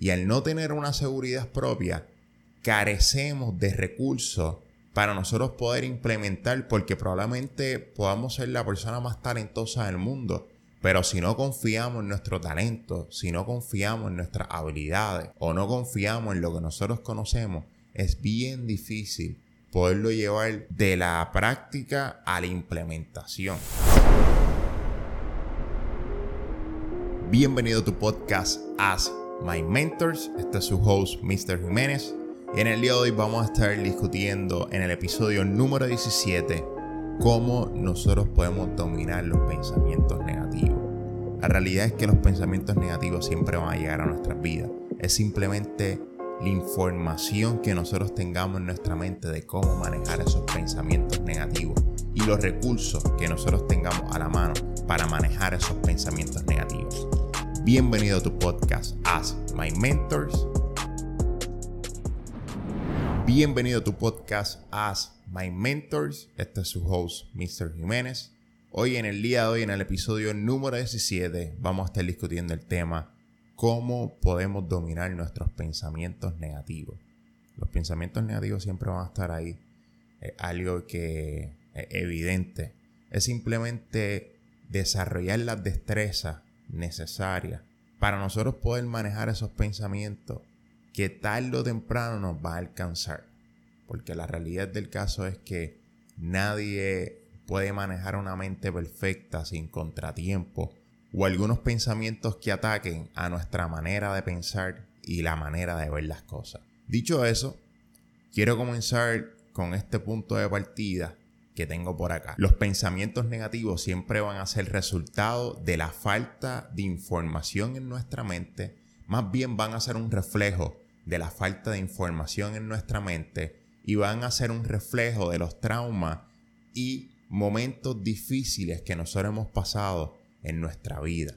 Y al no tener una seguridad propia, carecemos de recursos para nosotros poder implementar, porque probablemente podamos ser la persona más talentosa del mundo. Pero si no confiamos en nuestro talento, si no confiamos en nuestras habilidades o no confiamos en lo que nosotros conocemos, es bien difícil poderlo llevar de la práctica a la implementación. Bienvenido a tu podcast As My Mentors. Este es su host, Mr. Jiménez. Y en el día de hoy vamos a estar discutiendo en el episodio número 17 cómo nosotros podemos dominar los pensamientos negativos. La realidad es que los pensamientos negativos siempre van a llegar a nuestras vidas. Es simplemente la información que nosotros tengamos en nuestra mente de cómo manejar esos pensamientos negativos y los recursos que nosotros tengamos a la mano para manejar esos pensamientos negativos. Bienvenido a tu podcast As My Mentors. Bienvenido a tu podcast As My Mentors. Este es su host, Mr. Jiménez. Hoy en el día de hoy, en el episodio número 17, vamos a estar discutiendo el tema cómo podemos dominar nuestros pensamientos negativos. Los pensamientos negativos siempre van a estar ahí. Es algo que es evidente. Es simplemente desarrollar las destrezas necesarias para nosotros poder manejar esos pensamientos que tarde o temprano nos va a alcanzar. Porque la realidad del caso es que nadie puede manejar una mente perfecta sin contratiempo o algunos pensamientos que ataquen a nuestra manera de pensar y la manera de ver las cosas. Dicho eso, quiero comenzar con este punto de partida que tengo por acá. Los pensamientos negativos siempre van a ser resultado de la falta de información en nuestra mente, más bien van a ser un reflejo de la falta de información en nuestra mente y van a ser un reflejo de los traumas y momentos difíciles que nosotros hemos pasado en nuestra vida.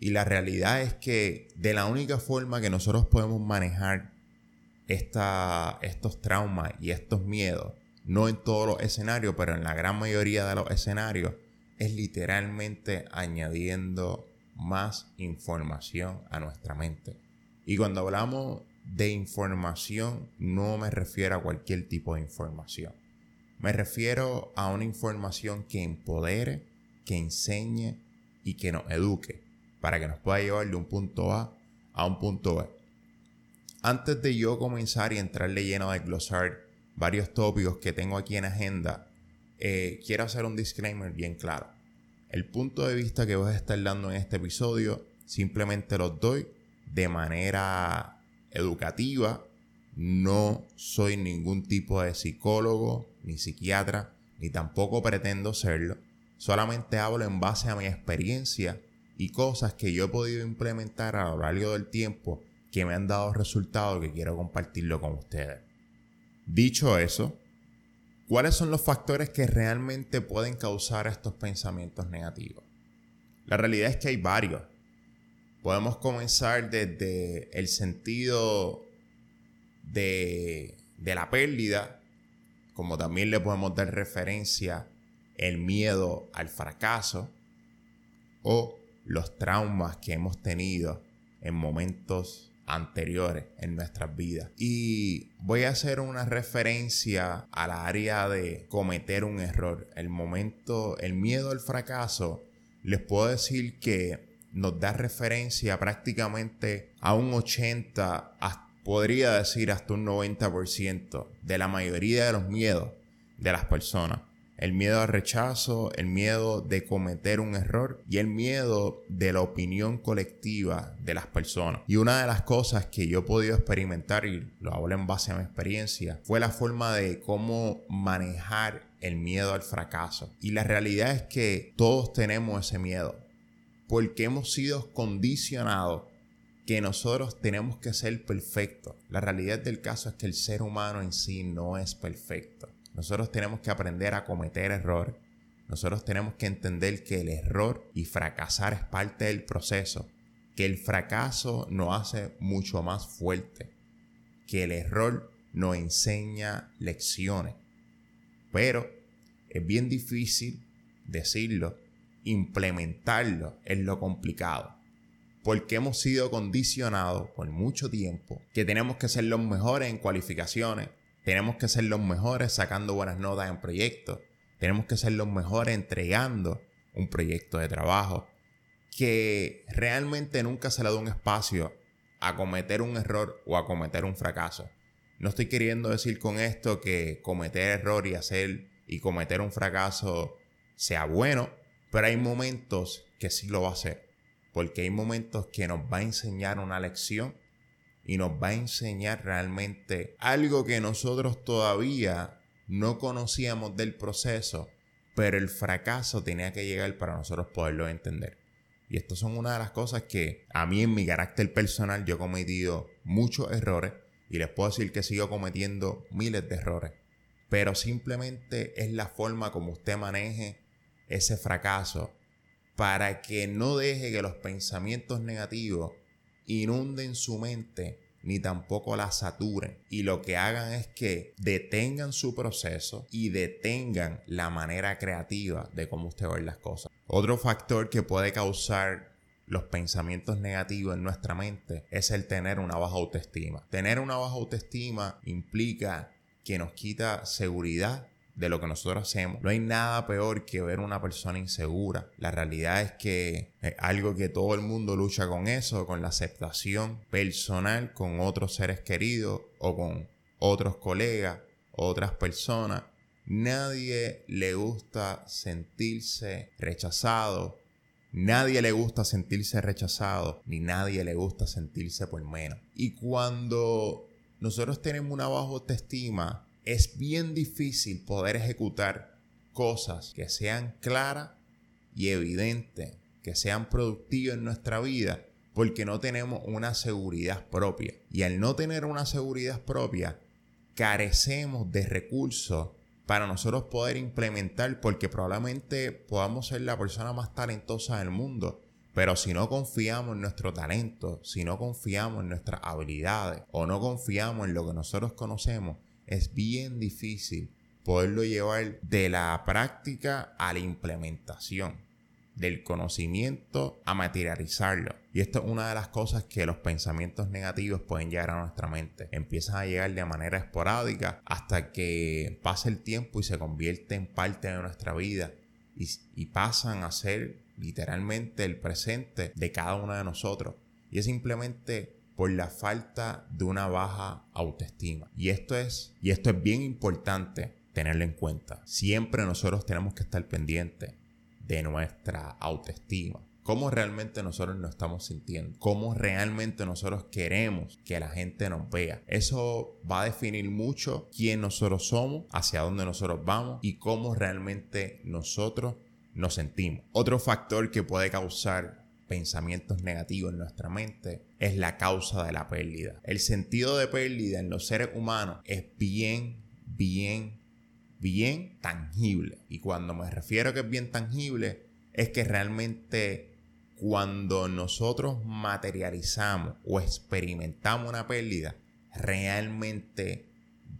Y la realidad es que de la única forma que nosotros podemos manejar esta, estos traumas y estos miedos, no en todos los escenarios, pero en la gran mayoría de los escenarios, es literalmente añadiendo más información a nuestra mente. Y cuando hablamos de información, no me refiero a cualquier tipo de información. Me refiero a una información que empodere, que enseñe y que nos eduque para que nos pueda llevar de un punto A a un punto B. Antes de yo comenzar y entrarle lleno de glosar varios tópicos que tengo aquí en agenda, eh, quiero hacer un disclaimer bien claro. El punto de vista que voy a estar dando en este episodio simplemente los doy de manera educativa. No soy ningún tipo de psicólogo, ni psiquiatra, ni tampoco pretendo serlo. Solamente hablo en base a mi experiencia y cosas que yo he podido implementar a lo largo del tiempo que me han dado resultados que quiero compartirlo con ustedes. Dicho eso, ¿cuáles son los factores que realmente pueden causar estos pensamientos negativos? La realidad es que hay varios. Podemos comenzar desde el sentido de, la pérdida, como también le podemos dar referencia el miedo al fracaso o los traumas que hemos tenido en momentos anteriores en nuestras vidas. Y voy a hacer una referencia al área de cometer un error. El momento, el miedo al fracaso, les puedo decir que nos da referencia prácticamente a un 80, podría decir hasta un 90% de la mayoría de los miedos de las personas el miedo al rechazo, el miedo de cometer un error y el miedo de la opinión colectiva de las personas. Y una de las cosas que yo he podido experimentar, y lo hablo en base a mi experiencia, fue la forma de cómo manejar el miedo al fracaso. Y la realidad es que todos tenemos ese miedo, porque hemos sido condicionados que nosotros tenemos que ser perfectos. La realidad del caso es que el ser humano en sí no es perfecto. Nosotros tenemos que aprender a cometer error. Nosotros tenemos que entender que el error y fracasar es parte del proceso. Que el fracaso nos hace mucho más fuerte. Que el error nos enseña lecciones. Pero es bien difícil decirlo. Implementarlo es lo complicado. porque hemos sido condicionados por mucho tiempo que tenemos que ser los mejores en cualificaciones, tenemos que ser los mejores sacando buenas notas en proyectos, tenemos que ser los mejores entregando un proyecto de trabajo, que realmente nunca se le da un espacio a cometer un error o a cometer un fracaso. No estoy queriendo decir con esto que cometer error y hacer y cometer un fracaso sea bueno, pero hay momentos que sí lo va a hacer. Porque hay momentos que nos va a enseñar una lección y nos va a enseñar realmente algo que nosotros todavía no conocíamos del proceso, pero el fracaso tenía que llegar para nosotros poderlo entender. Y estas son una de las cosas que a mí en mi carácter personal yo he cometido muchos errores y les puedo decir que sigo cometiendo miles de errores. Pero simplemente es la forma como usted maneje ese fracaso para que no deje que los pensamientos negativos inunden su mente ni tampoco la saturen. Y lo que hagan es que detengan su proceso y detengan la manera creativa de cómo usted ve las cosas. Otro factor que puede causar los pensamientos negativos en nuestra mente es el tener una baja autoestima. Tener una baja autoestima implica que nos quita seguridad de lo que nosotros hacemos. No hay nada peor que ver una persona insegura. La realidad es que algo que todo el mundo lucha con eso, con la aceptación personal con otros seres queridos o con otros colegas, otras personas. Nadie le gusta sentirse rechazado. Nadie le gusta sentirse rechazado, ni nadie le gusta sentirse por menos. Y cuando nosotros tenemos una baja autoestima, es bien difícil poder ejecutar cosas que sean claras y evidentes, que sean productivas en nuestra vida, porque no tenemos una seguridad propia. Y al no tener una seguridad propia, carecemos de recursos para nosotros poder implementar, porque probablemente podamos ser la persona más talentosa del mundo. Pero si no confiamos en nuestro talento, si no confiamos en nuestras habilidades o no confiamos en lo que nosotros conocemos, es bien difícil poderlo llevar de la práctica a la implementación, del conocimiento a materializarlo. Y esto es una de las cosas que los pensamientos negativos pueden llegar a nuestra mente. Empiezan a llegar de manera esporádica hasta que pasa el tiempo y se convierte en parte de nuestra vida y, y pasan a ser literalmente el presente de cada uno de nosotros. Y es simplemente por la falta de una baja autoestima. Y esto es, y esto es bien importante tenerlo en cuenta. Siempre nosotros tenemos que estar pendientes de nuestra autoestima. Cómo realmente nosotros nos estamos sintiendo. Cómo realmente nosotros queremos que la gente nos vea. Eso va a definir mucho quién nosotros somos, hacia dónde nosotros vamos y cómo realmente nosotros nos sentimos. Otro factor que puede causar pensamientos negativos en nuestra mente es la causa de la pérdida. El sentido de pérdida en los seres humanos es bien, bien, bien tangible. Y cuando me refiero a que es bien tangible, es que realmente cuando nosotros materializamos o experimentamos una pérdida, realmente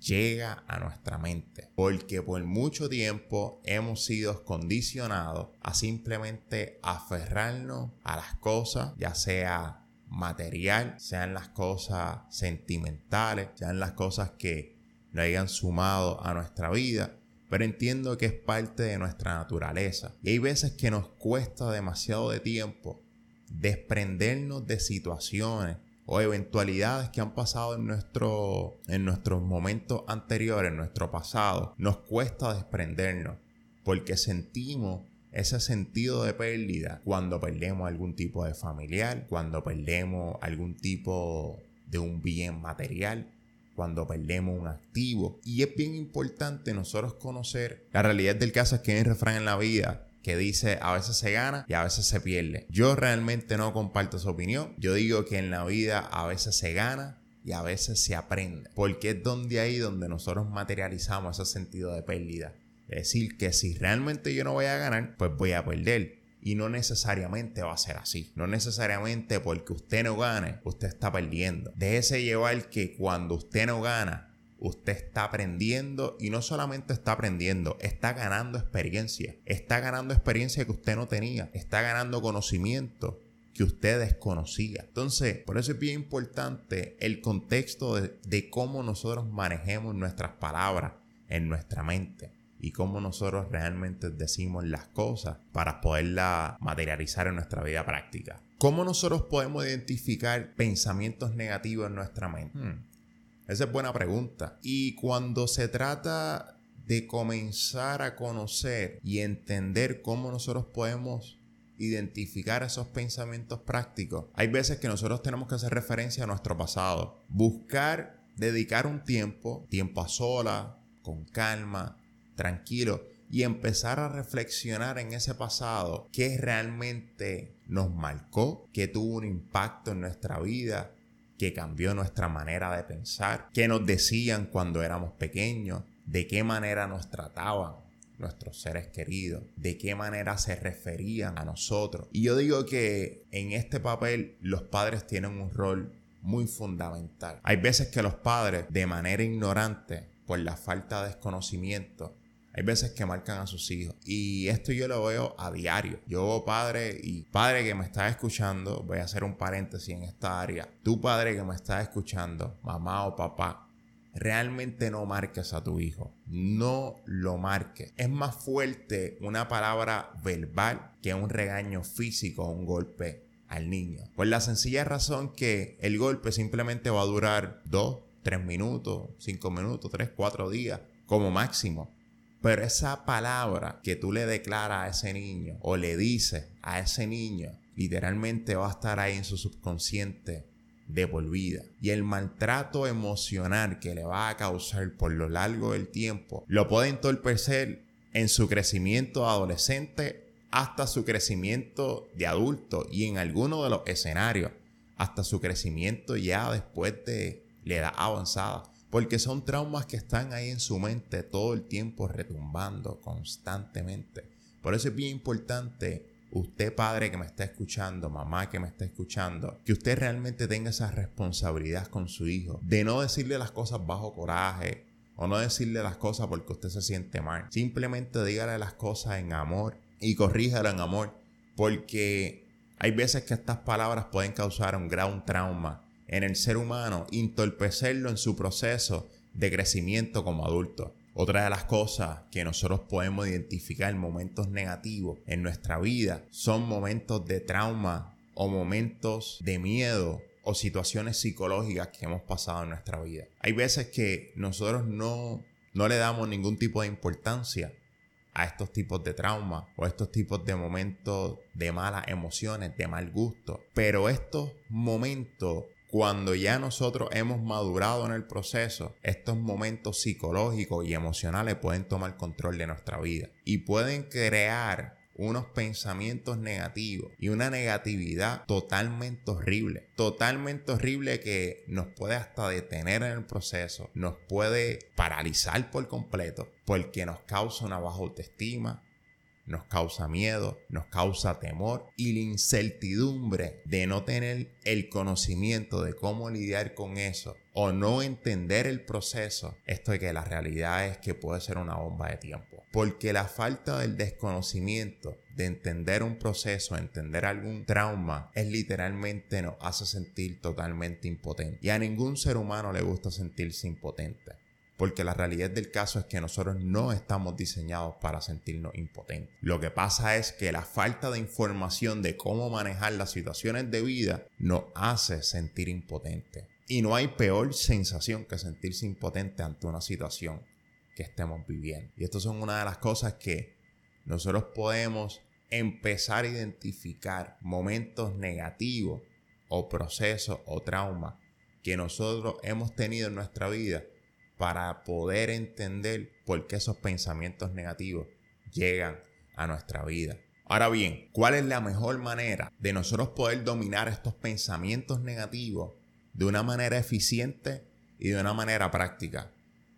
llega a nuestra mente. Porque por mucho tiempo hemos sido condicionados a simplemente aferrarnos a las cosas, ya sea material, sean las cosas sentimentales, sean las cosas que nos hayan sumado a nuestra vida. Pero entiendo que es parte de nuestra naturaleza. Y hay veces que nos cuesta demasiado de tiempo desprendernos de situaciones o eventualidades que han pasado en, nuestro, en nuestros momentos anteriores, en nuestro pasado, nos cuesta desprendernos porque sentimos ese sentido de pérdida cuando perdemos algún tipo de familiar, cuando perdemos algún tipo de un bien material, cuando perdemos un activo. Y es bien importante nosotros conocer la realidad del caso es que hay un refrán en la vida que dice a veces se gana y a veces se pierde. Yo realmente no comparto su opinión. Yo digo que en la vida a veces se gana y a veces se aprende. Porque es donde ahí donde nosotros materializamos ese sentido de pérdida. Es decir, que si realmente yo no voy a ganar, pues voy a perder. Y no necesariamente va a ser así. No necesariamente porque usted no gane, usted está perdiendo. Déjese llevar que cuando usted no gana, usted está aprendiendo y no solamente está aprendiendo, está ganando experiencia. Está ganando experiencia que usted no tenía. Está ganando conocimiento que usted desconocía. Entonces, por eso es bien importante el contexto de, cómo nosotros manejemos nuestras palabras en nuestra mente y cómo nosotros realmente decimos las cosas para poderlas materializar en nuestra vida práctica. ¿Cómo nosotros podemos identificar pensamientos negativos en nuestra mente? Hmm. Esa es buena pregunta. Y cuando se trata de comenzar a conocer y entender cómo nosotros podemos identificar esos pensamientos prácticos, hay veces que nosotros tenemos que hacer referencia a nuestro pasado. Buscar, dedicar un tiempo, tiempo a sola, con calma, tranquilo, y empezar a reflexionar en ese pasado, qué realmente nos marcó, qué tuvo un impacto en nuestra vida, que cambió nuestra manera de pensar, qué nos decían cuando éramos pequeños, de qué manera nos trataban nuestros seres queridos, de qué manera se referían a nosotros. Y yo digo que en este papel los padres tienen un rol muy fundamental. Hay veces que los padres, de manera ignorante, por la falta de desconocimiento, hay veces que marcan a sus hijos. Y esto yo lo veo a diario. Yo, padre y padre que me está escuchando, voy a hacer un paréntesis en esta área. Tu padre que me está escuchando, mamá o papá, realmente no marques a tu hijo. No lo marques. Es más fuerte una palabra verbal que un regaño físico o un golpe al niño. Por la sencilla razón que el golpe simplemente va a durar dos, tres minutos, cinco minutos, tres, cuatro días como máximo. Pero esa palabra que tú le declaras a ese niño o le dices a ese niño, literalmente va a estar ahí en su subconsciente de por vida. Y el maltrato emocional que le va a causar por lo largo del tiempo lo puede entorpecer en su crecimiento adolescente hasta su crecimiento de adulto y en alguno de los escenarios hasta su crecimiento ya después de la edad avanzada porque son traumas que están ahí en su mente todo el tiempo retumbando constantemente. Por eso es bien importante usted padre que me está escuchando, mamá que me está escuchando, que usted realmente tenga esa responsabilidad con su hijo, de no decirle las cosas bajo coraje o no decirle las cosas porque usted se siente mal. Simplemente dígale las cosas en amor y corríjalo en amor, porque hay veces que estas palabras pueden causar un gran trauma en el ser humano, entorpecerlo en su proceso de crecimiento como adulto. Otra de las cosas que nosotros podemos identificar en momentos negativos en nuestra vida son momentos de trauma o momentos de miedo o situaciones psicológicas que hemos pasado en nuestra vida. Hay veces que nosotros no, no le damos ningún tipo de importancia a estos tipos de trauma o estos tipos de momentos de malas emociones, de mal gusto. Pero estos momentos cuando ya nosotros hemos madurado en el proceso, estos momentos psicológicos y emocionales pueden tomar control de nuestra vida y pueden crear unos pensamientos negativos y una negatividad totalmente horrible. Totalmente horrible que nos puede hasta detener en el proceso, nos puede paralizar por completo porque nos causa una baja autoestima, nos causa miedo, nos causa temor y la incertidumbre de no tener el conocimiento de cómo lidiar con eso o no entender el proceso, esto de que la realidad es que puede ser una bomba de tiempo. Porque la falta del desconocimiento de entender un proceso, entender algún trauma, es literalmente nos hace sentir totalmente impotente. Y a ningún ser humano le gusta sentirse impotente. Porque la realidad del caso es que nosotros no estamos diseñados para sentirnos impotentes. Lo que pasa es que la falta de información de cómo manejar las situaciones de vida nos hace sentir impotentes. Y no hay peor sensación que sentirse impotente ante una situación que estemos viviendo. Y estas son una de las cosas que nosotros podemos empezar a identificar momentos negativos o procesos o traumas que nosotros hemos tenido en nuestra vida para poder entender por qué esos pensamientos negativos llegan a nuestra vida. Ahora bien, ¿cuál es la mejor manera de nosotros poder dominar estos pensamientos negativos de una manera eficiente y de una manera práctica?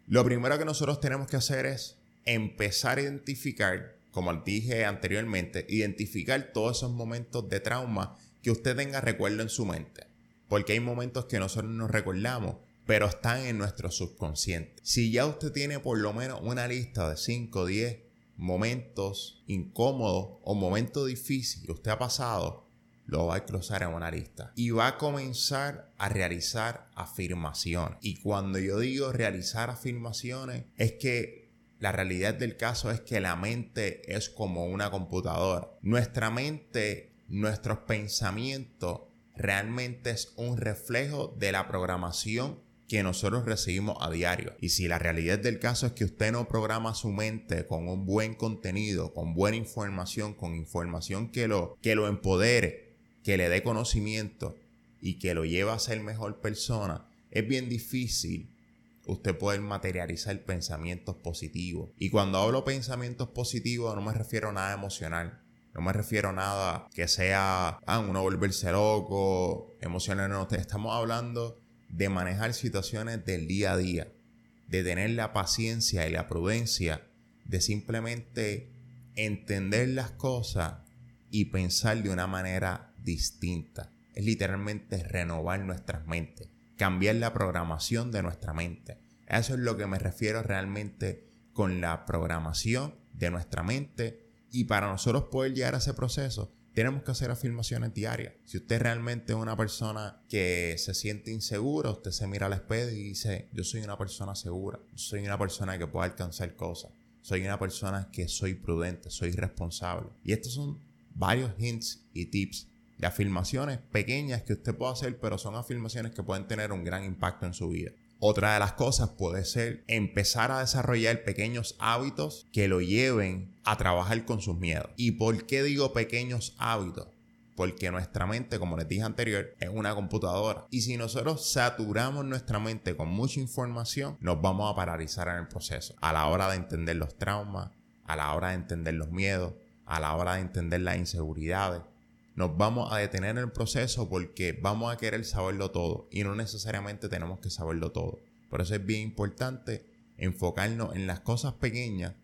Lo primero que nosotros tenemos que hacer es empezar a identificar, como dije anteriormente, identificar todos esos momentos de trauma que usted tenga recuerdo en su mente. Porque hay momentos que nosotros nos recordamos pero están en nuestro subconsciente. Si ya usted tiene por lo menos una lista de 5 o 10 momentos incómodos o momentos difíciles que usted ha pasado, lo va a cruzar en una lista y va a comenzar a realizar afirmaciones. Y cuando yo digo realizar afirmaciones, es que la realidad del caso es que la mente es como una computadora. Nuestra mente, nuestros pensamientos, realmente es un reflejo de la programación que nosotros recibimos a diario. Y si la realidad del caso es que usted no programa su mente con un buen contenido, con buena información, con información que lo, que lo empodere, que le dé conocimiento y que lo lleve a ser mejor persona, es bien difícil usted poder materializar pensamientos positivos. Y cuando hablo pensamientos positivos no me refiero a nada emocional. No me refiero a nada que sea, ah, uno volverse loco, emociones no. Estamos hablando de manejar situaciones del día a día, de tener la paciencia y la prudencia, de simplemente entender las cosas y pensar de una manera distinta. Es literalmente renovar nuestras mentes, cambiar la programación de nuestra mente. Eso es lo que me refiero realmente con la programación de nuestra mente y para nosotros poder llegar a ese proceso tenemos que hacer afirmaciones diarias. Si usted realmente es una persona que se siente insegura, usted se mira al espejo y dice, yo soy una persona segura, soy una persona que puede alcanzar cosas, soy una persona que soy prudente, soy responsable. Y estos son varios hints y tips de afirmaciones pequeñas que usted puede hacer, pero son afirmaciones que pueden tener un gran impacto en su vida. Otra de las cosas puede ser empezar a desarrollar pequeños hábitos que lo lleven a trabajar con sus miedos. ¿Y por qué digo pequeños hábitos? Porque nuestra mente, como les dije anterior, es una computadora. Y si nosotros saturamos nuestra mente con mucha información, nos vamos a paralizar en el proceso. A la hora de entender los traumas, a la hora de entender los miedos, a la hora de entender las inseguridades, nos vamos a detener en el proceso porque vamos a querer saberlo todo y no necesariamente tenemos que saberlo todo. Por eso es bien importante enfocarnos en las cosas pequeñas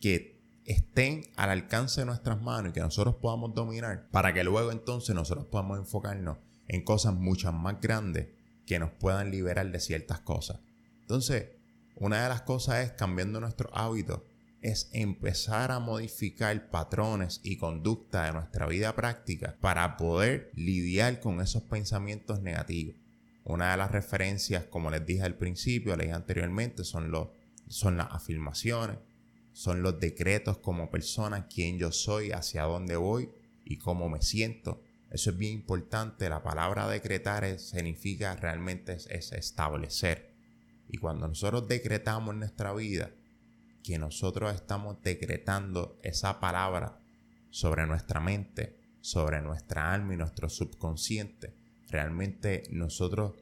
que estén al alcance de nuestras manos y que nosotros podamos dominar para que luego entonces nosotros podamos enfocarnos en cosas muchas más grandes que nos puedan liberar de ciertas cosas. Entonces, una de las cosas es cambiando nuestros hábitos es empezar a modificar patrones y conducta de nuestra vida práctica para poder lidiar con esos pensamientos negativos. Una de las referencias, como les dije al principio, les dije anteriormente, son, los, son las afirmaciones, son los decretos como persona, quién yo soy, hacia dónde voy y cómo me siento. Eso es bien importante. La palabra decretar significa realmente es establecer. Y cuando nosotros decretamos nuestra vida, que nosotros estamos decretando esa palabra sobre nuestra mente, sobre nuestra alma y nuestro subconsciente, realmente nosotros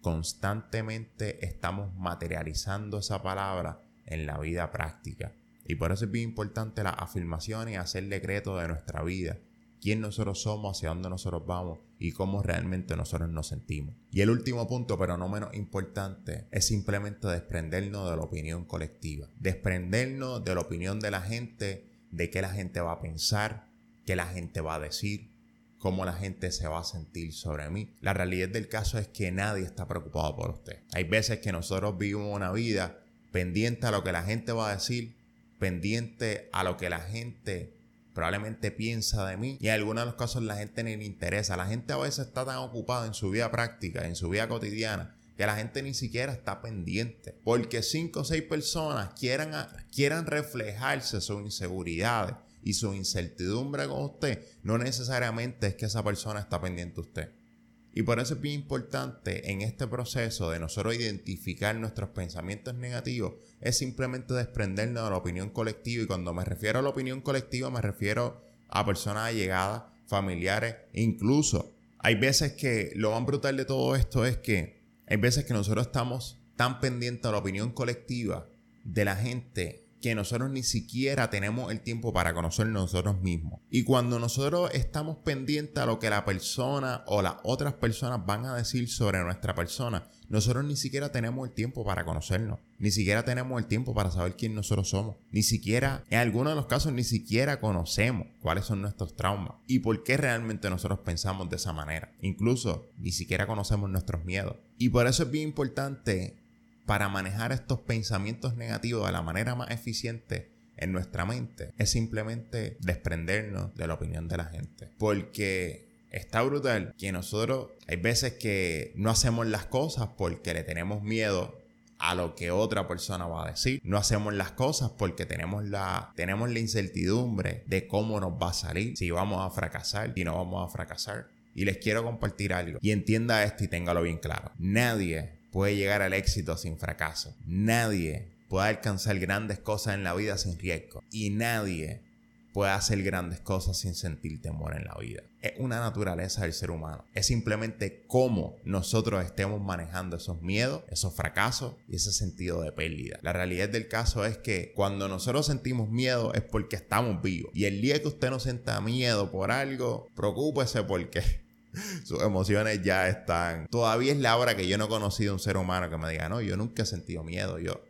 constantemente estamos materializando esa palabra en la vida práctica. Y por eso es bien importante la afirmación y hacer decreto de nuestra vida quién nosotros somos, hacia dónde nosotros vamos y cómo realmente nosotros nos sentimos. Y el último punto, pero no menos importante, es simplemente desprendernos de la opinión colectiva. Desprendernos de la opinión de la gente, de qué la gente va a pensar, qué la gente va a decir, cómo la gente se va a sentir sobre mí. La realidad del caso es que nadie está preocupado por usted. Hay veces que nosotros vivimos una vida pendiente a lo que la gente va a decir, pendiente a lo que la gente probablemente piensa de mí y en algunos de los casos la gente ni le interesa. La gente a veces está tan ocupada en su vida práctica, en su vida cotidiana, que la gente ni siquiera está pendiente. Porque cinco o seis personas quieran, quieran reflejarse sus inseguridades y su incertidumbre con usted, no necesariamente es que esa persona está pendiente de usted. Y por eso es bien importante en este proceso de nosotros identificar nuestros pensamientos negativos, es simplemente desprendernos de la opinión colectiva. Y cuando me refiero a la opinión colectiva, me refiero a personas allegadas, familiares, incluso hay veces que lo más brutal de todo esto es que hay veces que nosotros estamos tan pendientes de la opinión colectiva de la gente que nosotros ni siquiera tenemos el tiempo para conocer nosotros mismos. Y cuando nosotros estamos pendientes a lo que la persona o las otras personas van a decir sobre nuestra persona, nosotros ni siquiera tenemos el tiempo para conocernos. Ni siquiera tenemos el tiempo para saber quién nosotros somos. Ni siquiera, en algunos de los casos, ni siquiera conocemos cuáles son nuestros traumas y por qué realmente nosotros pensamos de esa manera. Incluso ni siquiera conocemos nuestros miedos. Y por eso es bien importante para manejar estos pensamientos negativos de la manera más eficiente en nuestra mente es simplemente desprendernos de la opinión de la gente. Porque está brutal que nosotros hay veces que no hacemos las cosas porque le tenemos miedo a lo que otra persona va a decir. No hacemos las cosas porque tenemos la, tenemos la incertidumbre de cómo nos va a salir, si vamos a fracasar, y no vamos a fracasar. Y les quiero compartir algo. Y entienda esto y téngalo bien claro. Nadie puede llegar al éxito sin fracaso. Nadie puede alcanzar grandes cosas en la vida sin riesgo. Y nadie puede hacer grandes cosas sin sentir temor en la vida. Es una naturaleza del ser humano. Es simplemente cómo nosotros estemos manejando esos miedos, esos fracasos y ese sentido de pérdida. La realidad del caso es que cuando nosotros sentimos miedo es porque estamos vivos. Y el día que usted no sienta miedo por algo, preocúpese porque sus emociones ya están. Todavía es la hora que yo no he conocido un ser humano que me diga, no, yo nunca he sentido miedo. Yo,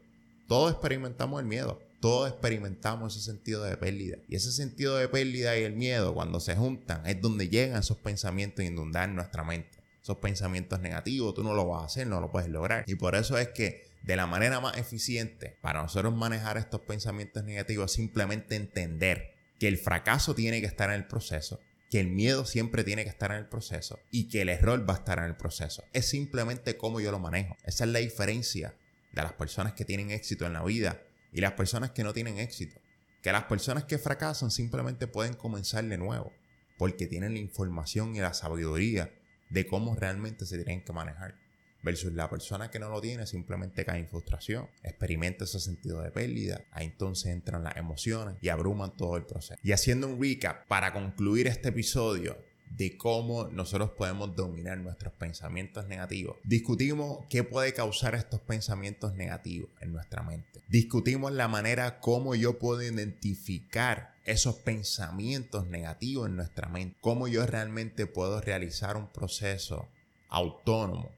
todos experimentamos el miedo todos experimentamos ese sentido de pérdida. Y ese sentido de pérdida y el miedo, cuando se juntan, es donde llegan esos pensamientos a inundar nuestra mente. Esos pensamientos negativos, tú no lo vas a hacer, no lo puedes lograr. Y por eso es que de la manera más eficiente para nosotros manejar estos pensamientos negativos simplemente entender que el fracaso tiene que estar en el proceso, que el miedo siempre tiene que estar en el proceso y que el error va a estar en el proceso. Es simplemente cómo yo lo manejo. Esa es la diferencia de las personas que tienen éxito en la vida y las personas que no tienen éxito. Que las personas que fracasan simplemente pueden comenzar de nuevo, porque tienen la información y la sabiduría de cómo realmente se tienen que manejar. Versus la persona que no lo tiene simplemente cae en frustración, experimenta ese sentido de pérdida, ahí entonces entran las emociones y abruman todo el proceso. Y haciendo un recap para concluir este episodio, de cómo nosotros podemos dominar nuestros pensamientos negativos. Discutimos qué puede causar estos pensamientos negativos en nuestra mente. Discutimos la manera como yo puedo identificar esos pensamientos negativos en nuestra mente. Cómo yo realmente puedo realizar un proceso autónomo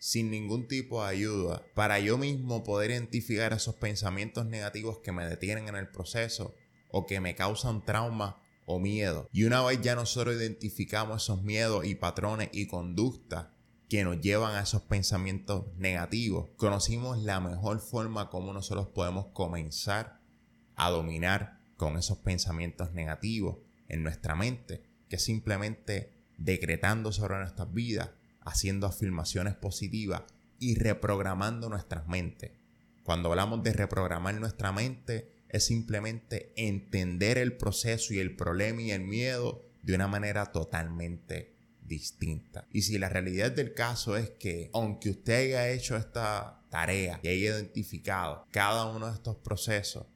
sin ningún tipo de ayuda para yo mismo poder identificar esos pensamientos negativos que me detienen en el proceso o que me causan trauma o miedo. Y una vez ya nosotros identificamos esos miedos y patrones y conductas que nos llevan a esos pensamientos negativos, conocimos la mejor forma como nosotros podemos comenzar a dominar con esos pensamientos negativos en nuestra mente, que simplemente decretando sobre nuestras vidas, haciendo afirmaciones positivas y reprogramando nuestras mentes. Cuando hablamos de reprogramar nuestra mente, es simplemente entender el proceso y el problema y el miedo de una manera totalmente distinta. Y si la realidad del caso es que, aunque usted haya hecho esta tarea y haya identificado cada uno de estos procesos,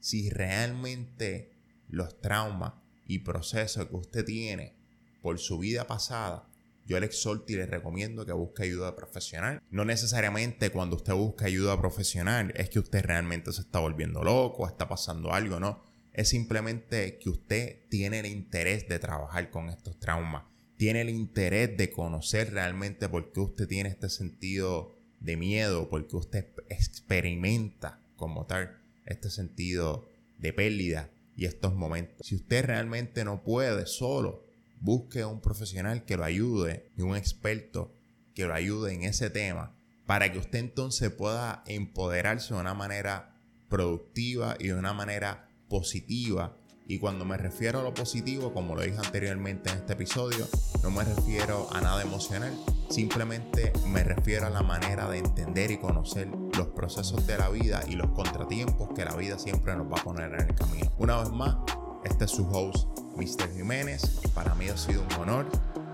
si realmente los traumas y procesos que usted tiene por su vida pasada yo le exhorto y le recomiendo que busque ayuda profesional. No necesariamente cuando usted busca ayuda profesional es que usted realmente se está volviendo loco, está pasando algo, no. Es simplemente que usted tiene el interés de trabajar con estos traumas, tiene el interés de conocer realmente por qué usted tiene este sentido de miedo, por qué usted experimenta como tal este sentido de pérdida y estos momentos. Si usted realmente no puede solo, busque un profesional que lo ayude y un experto que lo ayude en ese tema para que usted entonces pueda empoderarse de una manera productiva y de una manera positiva. Y cuando me refiero a lo positivo, como lo dije anteriormente en este episodio, no me refiero a nada emocional, simplemente me refiero a la manera de entender y conocer los procesos de la vida y los contratiempos que la vida siempre nos va a poner en el camino. Una vez más, este es su host, Mr. Jiménez. Para mí ha sido un honor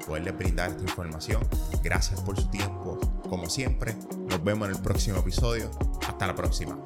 poderle brindar esta información. Gracias por su tiempo, como siempre. Nos vemos en el próximo episodio. Hasta la próxima.